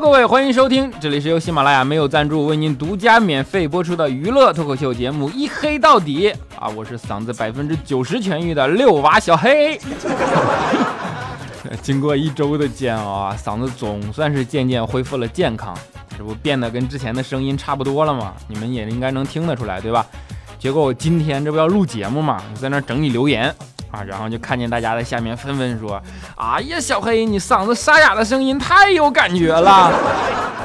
各位，欢迎收听，这里是由喜马拉雅没有赞助为您独家免费播出的娱乐脱口秀节目《一黑到底》啊，我是嗓子百分之九十痊愈的六娃小黑。经过一周的煎熬啊，嗓子总算是渐渐恢复了健康，这不变得跟之前的声音差不多了吗？你们也应该能听得出来，对吧？结果我今天这不要录节目嘛，在那整理留言。啊，然后就看见大家在下面纷纷说：“哎呀，小黑，你嗓子沙哑的声音太有感觉了，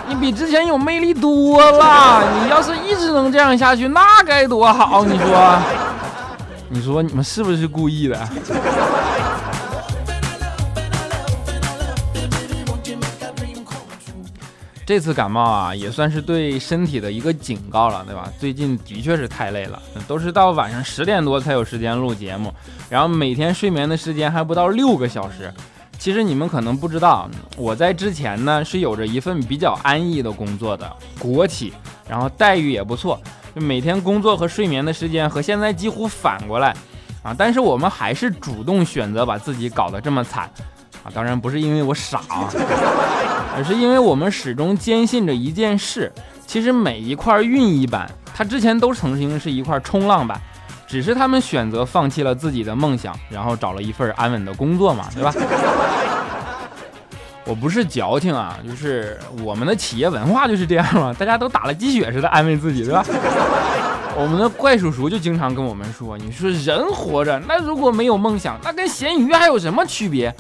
你比之前有魅力多了。你要是一直能这样下去，那该多好！你说，你说你们是不是故意的？”这次感冒啊，也算是对身体的一个警告了，对吧？最近的确是太累了，都是到晚上十点多才有时间录节目，然后每天睡眠的时间还不到六个小时。其实你们可能不知道，我在之前呢是有着一份比较安逸的工作的国企，然后待遇也不错，就每天工作和睡眠的时间和现在几乎反过来啊。但是我们还是主动选择把自己搞得这么惨。啊，当然不是因为我傻，而是因为我们始终坚信着一件事：其实每一块熨衣板，它之前都曾经是一块冲浪板，只是他们选择放弃了自己的梦想，然后找了一份安稳的工作嘛，对吧？我不是矫情啊，就是我们的企业文化就是这样嘛，大家都打了鸡血似的安慰自己，对吧？我们的怪叔叔就经常跟我们说：“你说人活着，那如果没有梦想，那跟咸鱼还有什么区别？”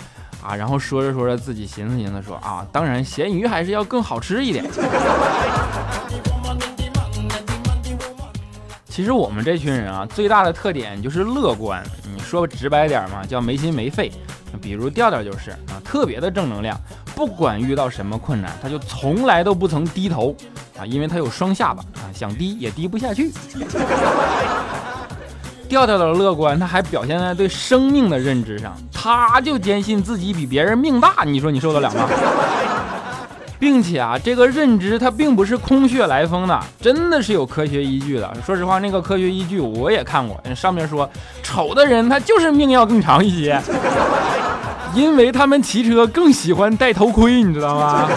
啊，然后说着说着，自己寻思寻思说啊，当然咸鱼还是要更好吃一点。其实我们这群人啊，最大的特点就是乐观。你说直白点嘛，叫没心没肺。比如调调就是啊，特别的正能量，不管遇到什么困难，他就从来都不曾低头啊，因为他有双下巴啊，想低也低不下去。调调的乐观，他还表现在对生命的认知上，他就坚信自己比别人命大，你说你受得了吗？并且啊，这个认知它并不是空穴来风的，真的是有科学依据的。说实话，那个科学依据我也看过，上面说丑的人他就是命要更长一些，因为他们骑车更喜欢戴头盔，你知道吗？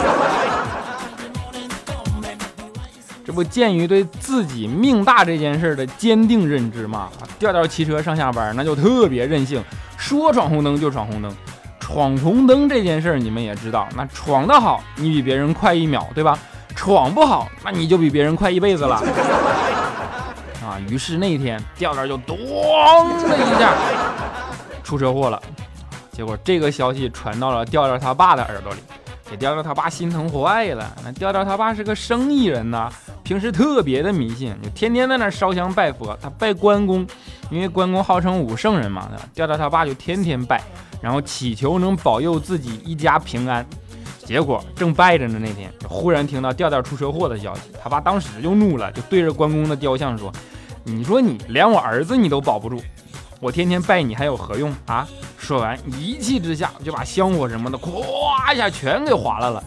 不鉴于对自己命大这件事的坚定认知嘛，调调骑车上下班那就特别任性，说闯红灯就闯红灯。闯红灯这件事儿你们也知道，那闯得好，你比别人快一秒，对吧？闯不好，那你就比别人快一辈子了。啊，于是那天调调就咚的一下出车祸了，结果这个消息传到了调调他爸的耳朵里。给调调他爸心疼坏了。那调调他爸是个生意人呐，平时特别的迷信，就天天在那烧香拜佛。他拜关公，因为关公号称武圣人嘛。调调他爸就天天拜，然后祈求能保佑自己一家平安。结果正拜着呢，那天忽然听到调调出车祸的消息，他爸当时就怒了，就对着关公的雕像说：“你说你连我儿子你都保不住。”我天天拜你还有何用啊？说完，一气之下就把香火什么的，咵一下全给划了了！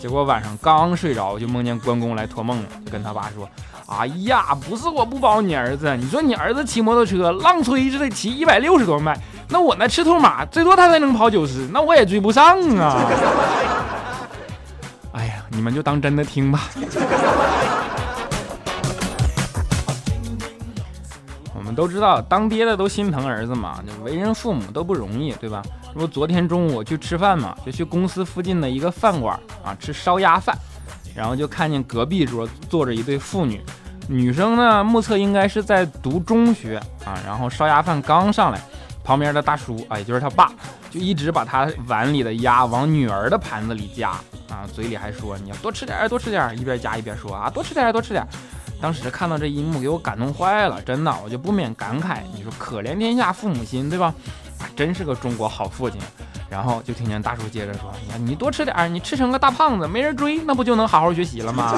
结果晚上刚睡着，就梦见关公来托梦了，就跟他爸说：“哎呀，不是我不保你儿子，你说你儿子骑摩托车浪吹是得骑一百六十多迈，那我那赤兔马最多他才能跑九十，那我也追不上啊！” 哎呀，你们就当真的听吧。都知道当爹的都心疼儿子嘛，就为人父母都不容易，对吧？这不昨天中午我去吃饭嘛，就去公司附近的一个饭馆啊吃烧鸭饭，然后就看见隔壁桌坐着一对父女，女生呢目测应该是在读中学啊，然后烧鸭饭刚上来，旁边的大叔啊也就是他爸，就一直把他碗里的鸭往女儿的盘子里夹啊，嘴里还说你要多吃点多吃点，一边夹一边说啊多吃点多吃点。当时看到这一幕，给我感动坏了，真的，我就不免感慨，你说可怜天下父母心，对吧？啊真是个中国好父亲。然后就听见大叔接着说：“你看，你多吃点，你吃成个大胖子，没人追，那不就能好好学习了吗？”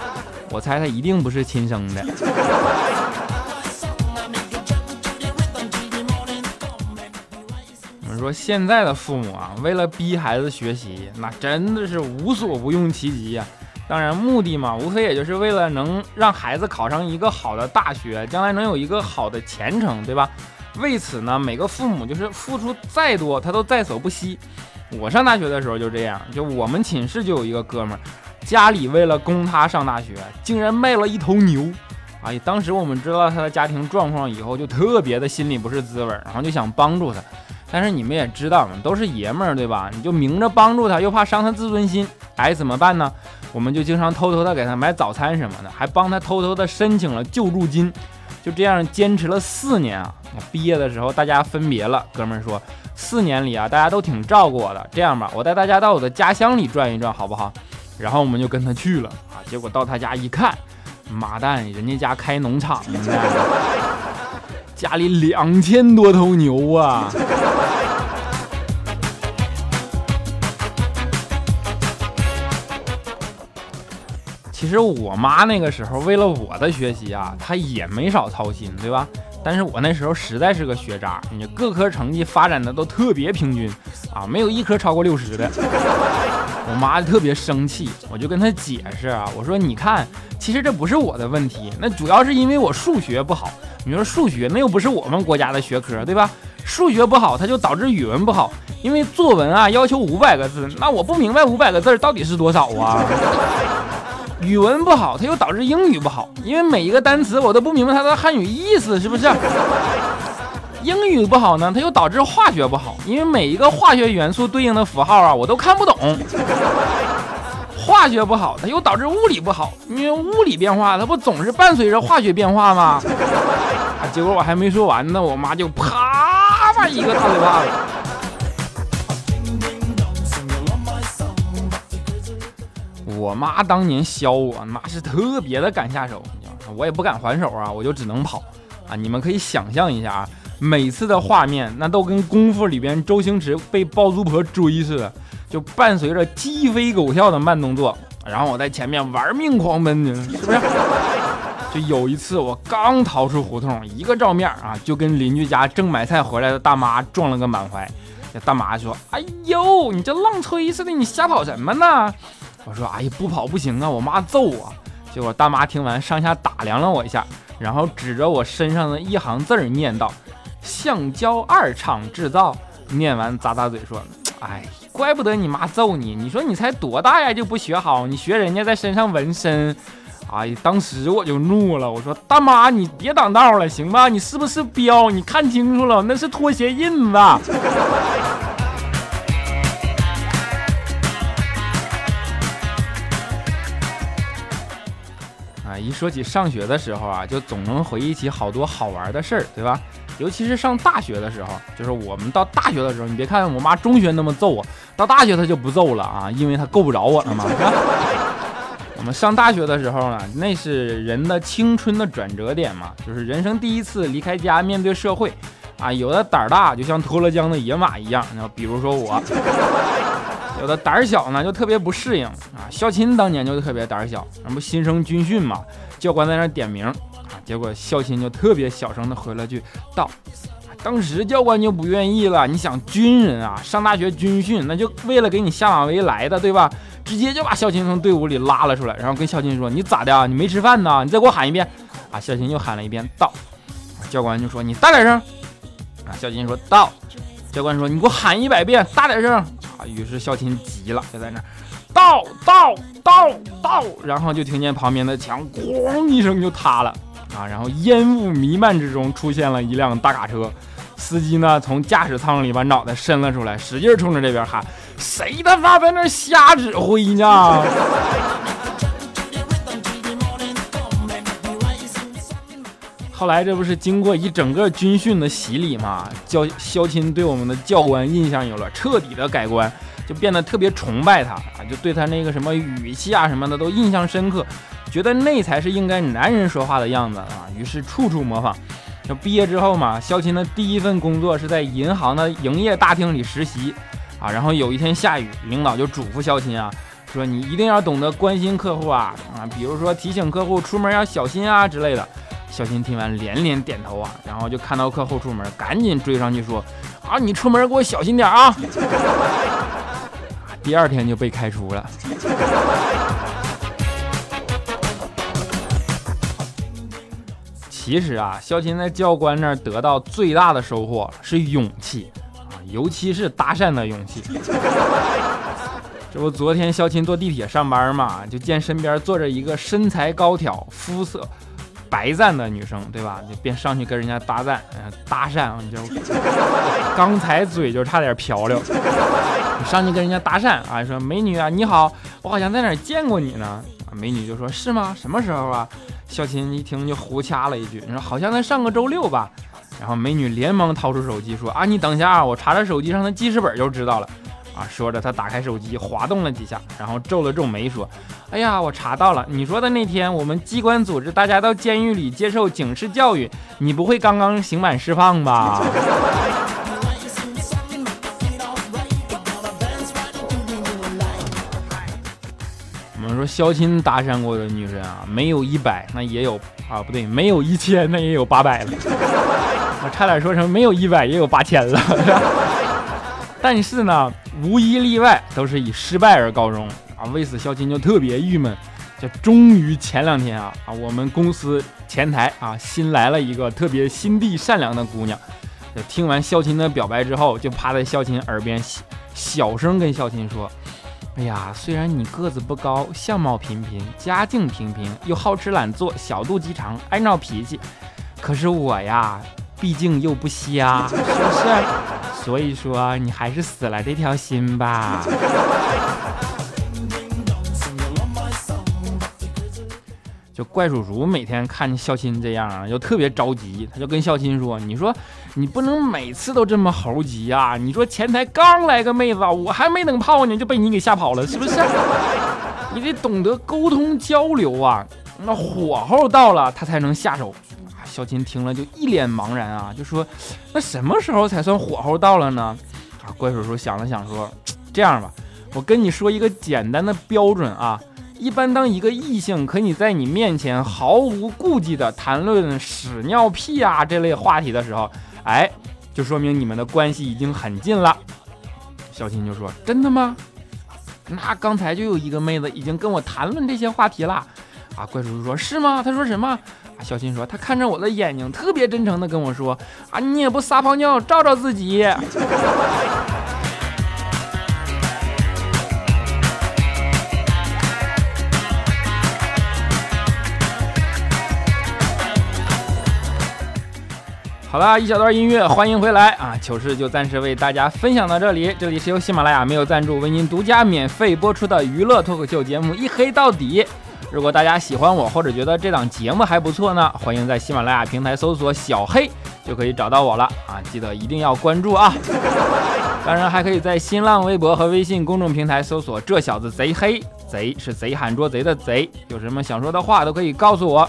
我猜他一定不是亲生的。我们说现在的父母啊，为了逼孩子学习，那真的是无所不用其极呀。当然，目的嘛，无非也就是为了能让孩子考上一个好的大学，将来能有一个好的前程，对吧？为此呢，每个父母就是付出再多，他都在所不惜。我上大学的时候就这样，就我们寝室就有一个哥们儿，家里为了供他上大学，竟然卖了一头牛。哎，当时我们知道他的家庭状况以后，就特别的心里不是滋味，然后就想帮助他。但是你们也知道，都是爷们儿，对吧？你就明着帮助他，又怕伤他自尊心，哎，怎么办呢？我们就经常偷偷的给他买早餐什么的，还帮他偷偷的申请了救助金。就这样坚持了四年啊！毕业的时候大家分别了，哥们儿说，四年里啊，大家都挺照顾我的。这样吧，我带大家到我的家乡里转一转，好不好？然后我们就跟他去了啊。结果到他家一看，妈蛋，人家家开农场呢，家里两千多头牛啊！其实我妈那个时候为了我的学习啊，她也没少操心，对吧？但是我那时候实在是个学渣，你各科成绩发展的都特别平均啊，没有一科超过六十的。我妈就特别生气，我就跟她解释啊，我说你看，其实这不是我的问题，那主要是因为我数学不好。你说数学那又不是我们国家的学科，对吧？数学不好，它就导致语文不好，因为作文啊要求五百个字，那我不明白五百个字到底是多少啊？语文不好，它又导致英语不好，因为每一个单词我都不明白它的汉语意思，是不是？英语不好呢，它又导致化学不好，因为每一个化学元素对应的符号啊，我都看不懂。化学不好，它又导致物理不好，因为物理变化它不总是伴随着化学变化吗？啊，结果我还没说完呢，我妈就啪吧一个大嘴巴子。我妈当年削我，妈是特别的敢下手，我也不敢还手啊，我就只能跑啊！你们可以想象一下啊，每次的画面那都跟功夫里边周星驰被包租婆追似的，就伴随着鸡飞狗跳的慢动作，然后我在前面玩命狂奔呢，是不是？就有一次我刚逃出胡同，一个照面啊，就跟邻居家正买菜回来的大妈撞了个满怀。这大妈说：“哎呦，你这浪吹似的，你瞎跑什么呢？”我说：“哎呀，不跑不行啊，我妈揍我。”结果大妈听完，上下打量了我一下，然后指着我身上的一行字儿念道：“橡胶二厂制造。”念完咂咂嘴说：“哎，怪不得你妈揍你。你说你才多大呀，就不学好，你学人家在身上纹身。”哎，当时我就怒了，我说：“大妈，你别挡道了，行吧？你是不是彪？你看清楚了，那是拖鞋印子。”一说起上学的时候啊，就总能回忆起好多好玩的事儿，对吧？尤其是上大学的时候，就是我们到大学的时候，你别看我妈中学那么揍我，到大学她就不揍了啊，因为她够不着我了嘛。我们上大学的时候呢，那是人的青春的转折点嘛，就是人生第一次离开家面对社会啊。有的胆儿大，就像脱了缰的野马一样，那比如说我。有的胆儿小呢，就特别不适应啊。校钦当年就特别胆儿小，那不新生军训嘛，教官在那点名啊，结果校钦就特别小声的回了句到。当时教官就不愿意了，你想军人啊，上大学军训，那就为了给你下马威来的，对吧？直接就把校钦从队伍里拉了出来，然后跟校钦说：“你咋的啊？你没吃饭呢？你再给我喊一遍。”啊，校钦又喊了一遍到。教官就说：“你大点声。”啊，校钦说到。教官说：“你给我喊一百遍，大点声。”啊于是孝琴急了，就在那倒倒倒倒，然后就听见旁边的墙哐一声就塌了啊！然后烟雾弥漫之中出现了一辆大卡车，司机呢从驾驶舱里把脑袋伸了出来，使劲冲着这边喊：“谁他妈在那瞎指挥呢？”后来这不是经过一整个军训的洗礼嘛？教肖钦对我们的教官印象有了彻底的改观，就变得特别崇拜他啊，就对他那个什么语气啊什么的都印象深刻，觉得那才是应该男人说话的样子啊，于是处处模仿。就毕业之后嘛，肖钦的第一份工作是在银行的营业大厅里实习啊，然后有一天下雨，领导就嘱咐肖钦啊，说你一定要懂得关心客户啊啊，比如说提醒客户出门要小心啊之类的。小新听完连连点头啊，然后就看到客后出门，赶紧追上去说：“啊，你出门给我小心点啊！” 第二天就被开除了。其实啊，肖琴在教官那儿得到最大的收获是勇气啊，尤其是搭讪的勇气。这不，昨天肖琴坐地铁上班嘛，就见身边坐着一个身材高挑、肤色白赞的女生，对吧？就便上去跟人家搭讪，搭讪啊！你就刚才嘴就差点瓢了，上去跟人家搭讪啊，说美女啊，你好，我好像在哪见过你呢。啊美女就说是吗？什么时候啊？肖琴一听就胡掐了一句，你说好像在上个周六吧。然后美女连忙掏出手机说啊，你等一下啊，我查查手机上的记事本就知道了。啊，说着他打开手机滑动了几下，然后皱了皱眉说，哎呀，我查到了，你说的那天我们机关组织大家到监狱里接受警示教育，你不会刚刚刑满释放吧？我们说肖钦搭讪过的女人啊，没有一百，那也有啊，不对，没有一千，那也有八百了。我差点说成没有一百也有八千了。但是呢，无一例外都是以失败而告终啊。为此，肖钦就特别郁闷。这终于前两天啊啊，我们公司前台啊新来了一个特别心地善良的姑娘。听完肖钦的表白之后，就趴在肖钦耳边小小声跟肖钦说。哎呀，虽然你个子不高，相貌平平，家境平平，又好吃懒做，小肚鸡肠，爱闹脾气，可是我呀，毕竟又不瞎，是不是？所以说，你还是死了这条心吧。就怪叔叔每天看见孝亲这样啊，就特别着急。他就跟孝亲说：“你说你不能每次都这么猴急啊！你说前台刚来个妹子，我还没等泡呢，就被你给吓跑了，是不是？你得懂得沟通交流啊！那火候到了，他才能下手。”小琴听了就一脸茫然啊，就说：“那什么时候才算火候到了呢？”啊，怪叔叔想了想说：“这样吧，我跟你说一个简单的标准啊。”一般，当一个异性可以在你面前毫无顾忌地谈论屎尿屁啊这类话题的时候，哎，就说明你们的关系已经很近了。小琴就说：“真的吗？那刚才就有一个妹子已经跟我谈论这些话题了。”啊，怪叔叔说：“是吗？他说什么？”啊，小新说：“他看着我的眼睛，特别真诚的跟我说：‘啊，你也不撒泡尿照照自己。’”好了，一小段音乐，欢迎回来啊！糗事就暂时为大家分享到这里。这里是由喜马拉雅没有赞助为您独家免费播出的娱乐脱口秀节目《一黑到底》。如果大家喜欢我，或者觉得这档节目还不错呢，欢迎在喜马拉雅平台搜索“小黑”就可以找到我了啊！记得一定要关注啊！当然，还可以在新浪微博和微信公众平台搜索“这小子贼黑”，贼是贼喊捉贼的贼。有什么想说的话都可以告诉我，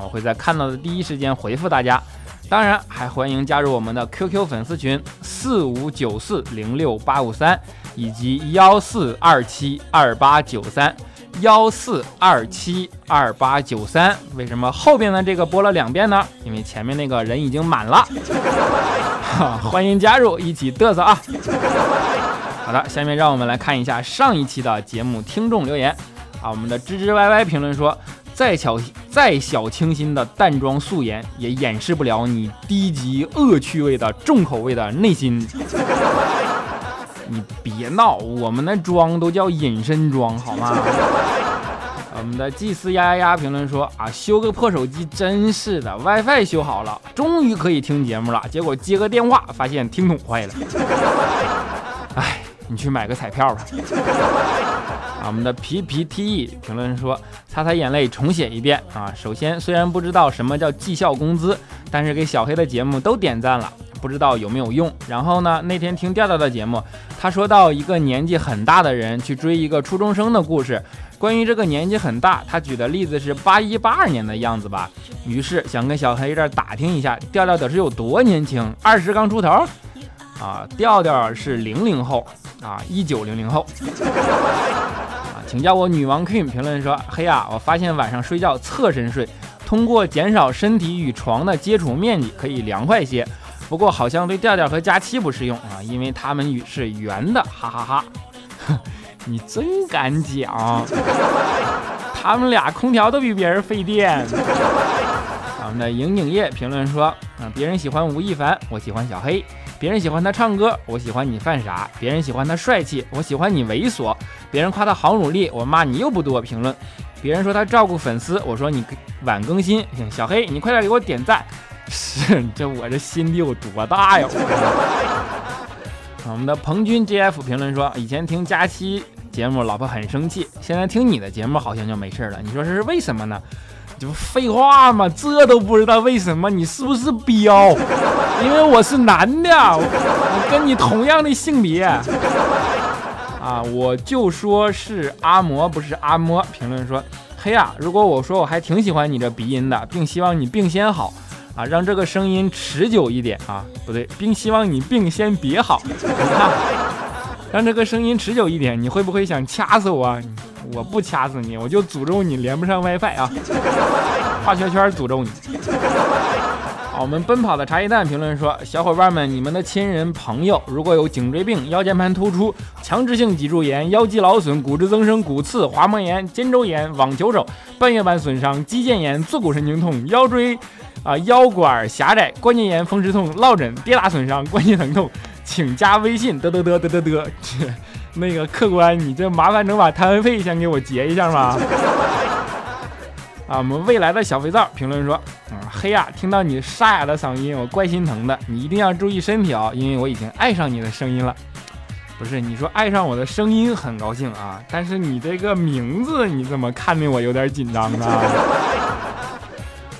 我会在看到的第一时间回复大家。当然，还欢迎加入我们的 QQ 粉丝群四五九四零六八五三以及幺四二七二八九三幺四二七二八九三。为什么后边的这个播了两遍呢？因为前面那个人已经满了。欢迎加入，一起嘚瑟啊！好的，下面让我们来看一下上一期的节目听众留言啊。我们的吱吱歪歪评论说。再小再小清新的淡妆素颜，也掩饰不了你低级恶趣味的重口味的内心。你别闹，我们的妆都叫隐身妆，好吗？我们的祭司丫丫丫评论说啊，修个破手机真是的，WiFi 修好了，终于可以听节目了。结果接个电话，发现听筒坏了。哎，你去买个彩票吧。啊，我们的皮皮 T E 评论说，擦擦眼泪，重写一遍啊。首先，虽然不知道什么叫绩效工资，但是给小黑的节目都点赞了，不知道有没有用。然后呢，那天听调调的节目，他说到一个年纪很大的人去追一个初中生的故事。关于这个年纪很大，他举的例子是八一八二年的样子吧。于是想跟小黑这儿打听一下，调调的是有多年轻？二十刚出头？啊，调调是零零后啊，一九零零后。啊请叫我女王 Queen。评论说：嘿呀，我发现晚上睡觉侧身睡，通过减少身体与床的接触面积，可以凉快些。不过好像对调调和佳期不适用啊，因为他们是圆的，哈哈哈。你真敢讲，他们俩空调都比别人费电。我们的影影业评论说：啊，别人喜欢吴亦凡，我喜欢小黑。别人喜欢他唱歌，我喜欢你犯傻；别人喜欢他帅气，我喜欢你猥琐；别人夸他好努力，我骂你又不多评论；别人说他照顾粉丝，我说你晚更新。小黑，你快点给我点赞！是，这我这心得有多大呀？我们的彭军 JF 评论说，以前听佳期节目，老婆很生气，现在听你的节目好像就没事了。你说这是为什么呢？这不废话吗？这都不知道为什么？你是不是彪？因为我是男的，我跟你同样的性别啊！我就说是阿嬷，不是阿嬷。评论说，嘿呀，如果我说我还挺喜欢你这鼻音的，并希望你病先好。啊，让这个声音持久一点啊，不对，并希望你病先别好。让这个声音持久一点，你会不会想掐死我？啊？我不掐死你，我就诅咒你连不上 WiFi 啊！画圈圈诅咒你。好，我们奔跑的茶叶蛋评论说：小伙伴们，你们的亲人朋友如果有颈椎病、腰间盘突出、强直性脊柱炎、腰肌劳损、骨质增生、骨刺、滑膜炎、肩周炎、网球肘、半月板损伤、肌腱炎、坐骨神经痛、腰椎。啊，腰管狭窄、关节炎、风湿痛、落枕、跌打损伤、关节疼痛，请加微信嘚嘚嘚嘚嘚嘚。那个客官，你这麻烦能把摊位费先给我结一下吗？啊，我们未来的小肥皂评论说，啊，黑呀，听到你沙哑的嗓音，我怪心疼的。你一定要注意身体哦，因为我已经爱上你的声音了。不是，你说爱上我的声音很高兴啊，但是你这个名字，你怎么看的我有点紧张啊？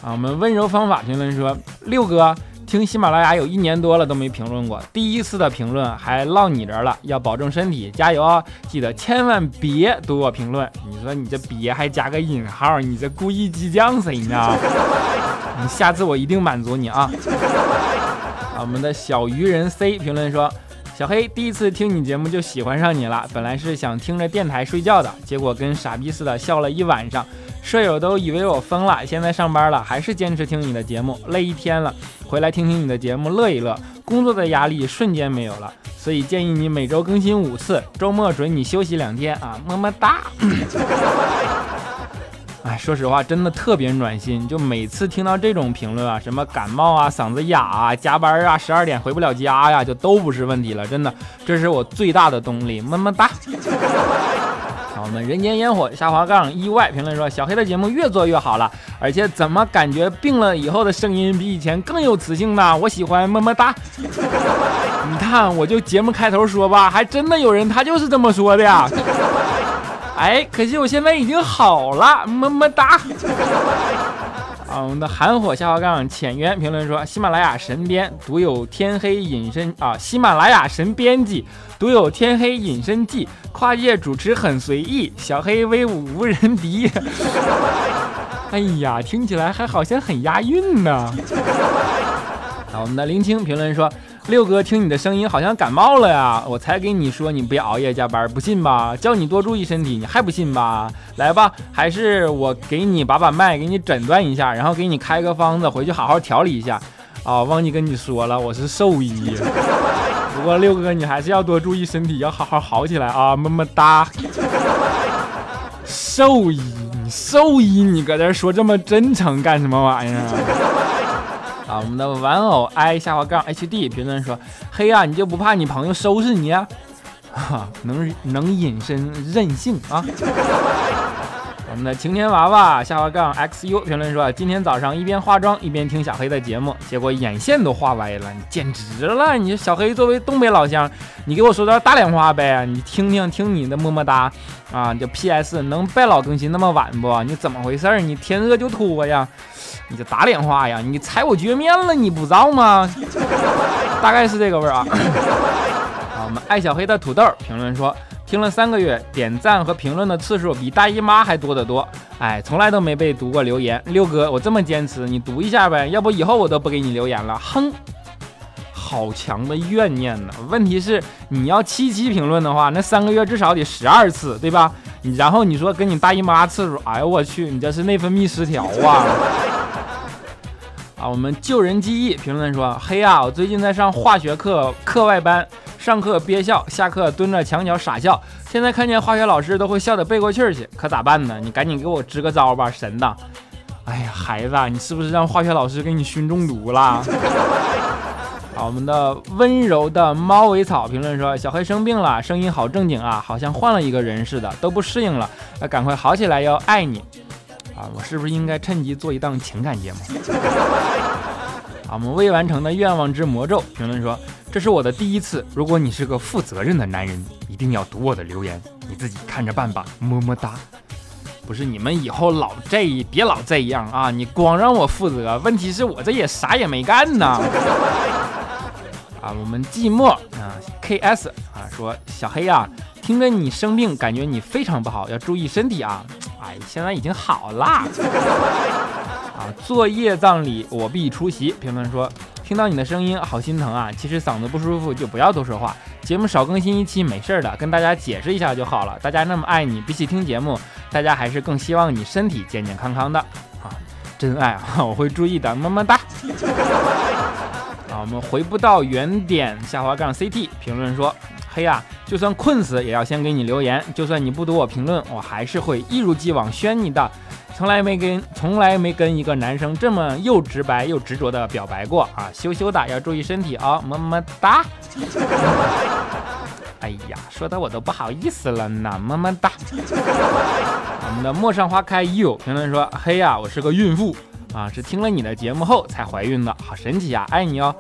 啊，我们温柔方法评论说，六哥听喜马拉雅有一年多了都没评论过，第一次的评论还落你这儿了，要保重身体，加油啊！记得千万别读我评论。你说你这别还加个引号，你这故意激将谁呢？你下次我一定满足你啊！啊，我们的小鱼人 C 评论说，小黑第一次听你节目就喜欢上你了，本来是想听着电台睡觉的，结果跟傻逼似的笑了一晚上。舍友都以为我疯了，现在上班了还是坚持听你的节目，累一天了，回来听听你的节目乐一乐，工作的压力瞬间没有了。所以建议你每周更新五次，周末准你休息两天啊，么么哒。说实话，真的特别暖心，就每次听到这种评论啊，什么感冒啊、嗓子哑啊、加班啊、十二点回不了家呀，就都不是问题了，真的，这是我最大的动力，么么哒。看我们人间烟火下滑杠意外评论说：小黑的节目越做越好了，而且怎么感觉病了以后的声音比以前更有磁性呢？我喜欢么么哒。你看，我就节目开头说吧，还真的有人他就是这么说的呀。哎，可惜我现在已经好了，么么哒。啊，我们的韩火下滑杠浅渊评论说：喜马拉雅神编独有天黑隐身啊，喜马拉雅神编辑独有天黑隐身技，跨界主持很随意，小黑威武无人敌。哎呀，听起来还好像很押韵呢。啊，我们的林青评论说。六哥，听你的声音好像感冒了呀，我才给你说你别熬夜加班，不信吧？叫你多注意身体，你还不信吧？来吧，还是我给你把把脉，给你诊断一下，然后给你开个方子，回去好好调理一下。啊，忘记跟你说了，我是兽医。不过六哥，你还是要多注意身体，要好好好起来啊，么么哒。兽医，你兽医，你搁这说这么真诚干什么玩意儿？啊，我们的玩偶 i 下滑杠 hd 评论说：“黑呀，你就不怕你朋友收拾你啊？哈，能能隐身任性啊！” 我们的晴天娃娃下滑杠 xu 评论说：“今天早上一边化妆一边听小黑的节目，结果眼线都画歪了，简直了！你小黑作为东北老乡，你给我说段大连话呗？你听听听你的么么哒啊！就 ps 能拜老更新那么晚不？你怎么回事？你天热就脱呀？”你这打脸话呀！你踩我脚面了，你不知道吗？大概是这个味儿啊。好，我们爱小黑的土豆评论说，听了三个月，点赞和评论的次数比大姨妈还多得多。哎，从来都没被读过留言。六哥，我这么坚持，你读一下呗，要不以后我都不给你留言了。哼，好强的怨念呢。问题是你要七七评论的话，那三个月至少得十二次，对吧？然后你说跟你大姨妈次数，哎呦我去，你这是内分泌失调啊！啊，我们救人记忆评论说：嘿呀，我最近在上化学课课外班，上课憋笑，下课蹲着墙角傻笑。现在看见化学老师都会笑得背过气儿去，可咋办呢？你赶紧给我支个招吧，神的！哎呀，孩子，你是不是让化学老师给你熏中毒了？啊，我们的温柔的猫尾草评论说：“小黑生病了，声音好正经啊，好像换了一个人似的，都不适应了，要赶快好起来哟，爱你。”啊，我是不是应该趁机做一档情感节目？啊，我们未完成的愿望之魔咒评论说：“这是我的第一次，如果你是个负责任的男人，一定要读我的留言，你自己看着办吧，么么哒。”不是你们以后老这别老这样啊！你光让我负责，问题是我这也啥也没干呢。啊，我们寂寞啊，KS 啊说小黑啊，听着你生病，感觉你非常不好，要注意身体啊。哎，现在已经好了。啊，作业葬礼我必出席。评论说听到你的声音好心疼啊，其实嗓子不舒服就不要多说话。节目少更新一期没事的，跟大家解释一下就好了。大家那么爱你，比起听节目，大家还是更希望你身体健健康康的啊！真爱啊，我会注意的，么么哒。啊，我们回不到原点下滑杠 CT 评论说，嘿呀，就算困死也要先给你留言，就算你不读我评论，我还是会一如既往宣你的。从来没跟从来没跟一个男生这么又直白又执着的表白过啊！羞羞的，要注意身体啊，么么哒。哎呀，说的我都不好意思了呢，么么哒。我们的陌上花开已有评论说，嘿呀，我是个孕妇啊，是听了你的节目后才怀孕的，好神奇呀，爱你哦。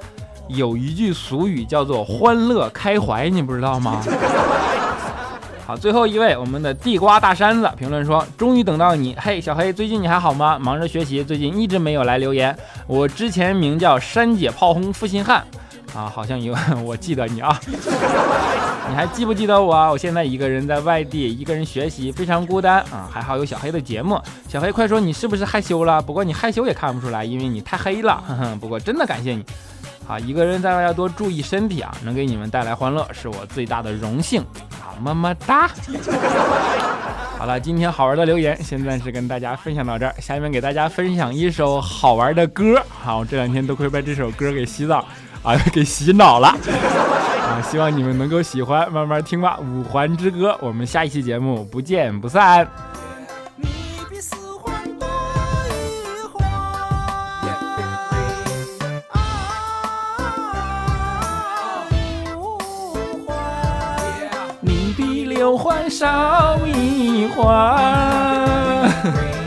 有一句俗语叫做欢乐开怀，你不知道吗？好，最后一位，我们的地瓜大山子评论说：“终于等到你，嘿，小黑，最近你还好吗？忙着学习，最近一直没有来留言。我之前名叫山姐炮轰负心汉，啊，好像有，我记得你啊，你还记不记得我？啊？我现在一个人在外地，一个人学习，非常孤单啊。还好有小黑的节目，小黑快说你是不是害羞了？不过你害羞也看不出来，因为你太黑了。哼哼，不过真的感谢你。”啊，一个人在外要多注意身体啊，能给你们带来欢乐是我最大的荣幸啊，么么哒。好了，今天好玩的留言先暂时跟大家分享到这儿，下面给大家分享一首好玩的歌。好，这两天都快被这首歌给洗澡啊，给洗脑了啊，希望你们能够喜欢，慢慢听吧。五环之歌，我们下一期节目不见不散。六环少一环。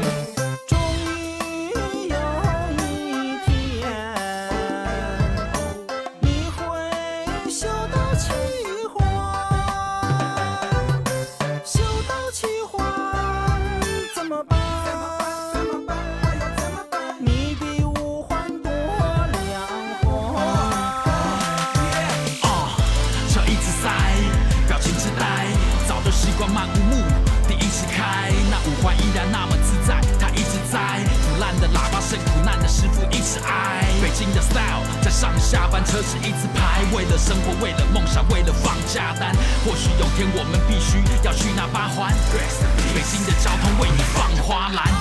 online.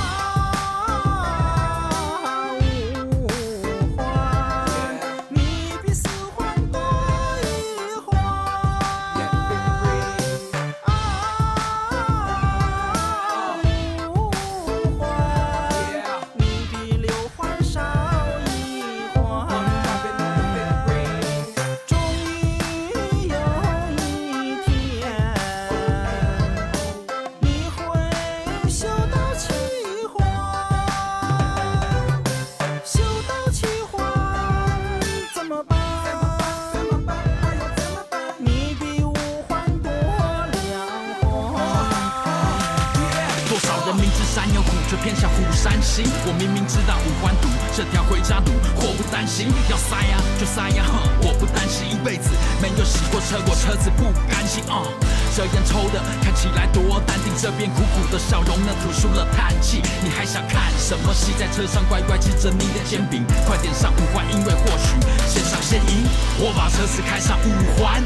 明知山有虎，却。偏向虎山行，我明明知道五环堵，这条回家路祸不单行，要塞呀就塞呀，哼，我不担心一辈子没有洗过车，过车子不甘心啊。这烟抽的看起来多淡定，这边苦苦的笑容呢吐出了叹气。你还想看什么戏？在车上乖乖吃着你的煎饼，快点上五环，因为或许先上先赢。我把车子开上五环，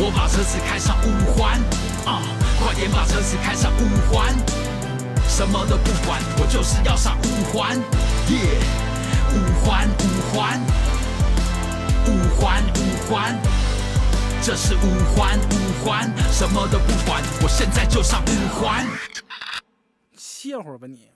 我把车子开上五环，啊，快点把车子开上五环。什么都不管，我就是要上五环，耶！五环五环，五环五环，这是五环五环，什么都不管，我现在就上五环。歇会儿吧你。